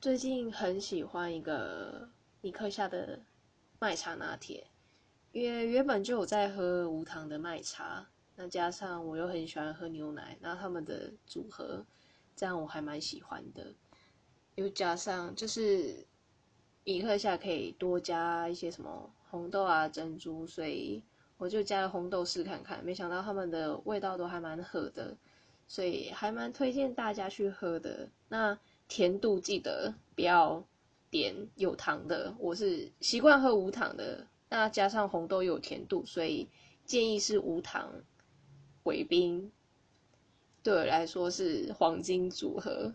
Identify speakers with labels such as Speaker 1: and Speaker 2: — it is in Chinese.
Speaker 1: 最近很喜欢一个尼克夏的麦茶拿铁，因为原本就有在喝无糖的麦茶，那加上我又很喜欢喝牛奶，然后他们的组合，这样我还蛮喜欢的。又加上就是尼克夏可以多加一些什么红豆啊、珍珠，所以我就加了红豆试看看，没想到他们的味道都还蛮合的。所以还蛮推荐大家去喝的。那甜度记得不要点有糖的，我是习惯喝无糖的。那加上红豆有甜度，所以建议是无糖，尾冰对我来说是黄金组合。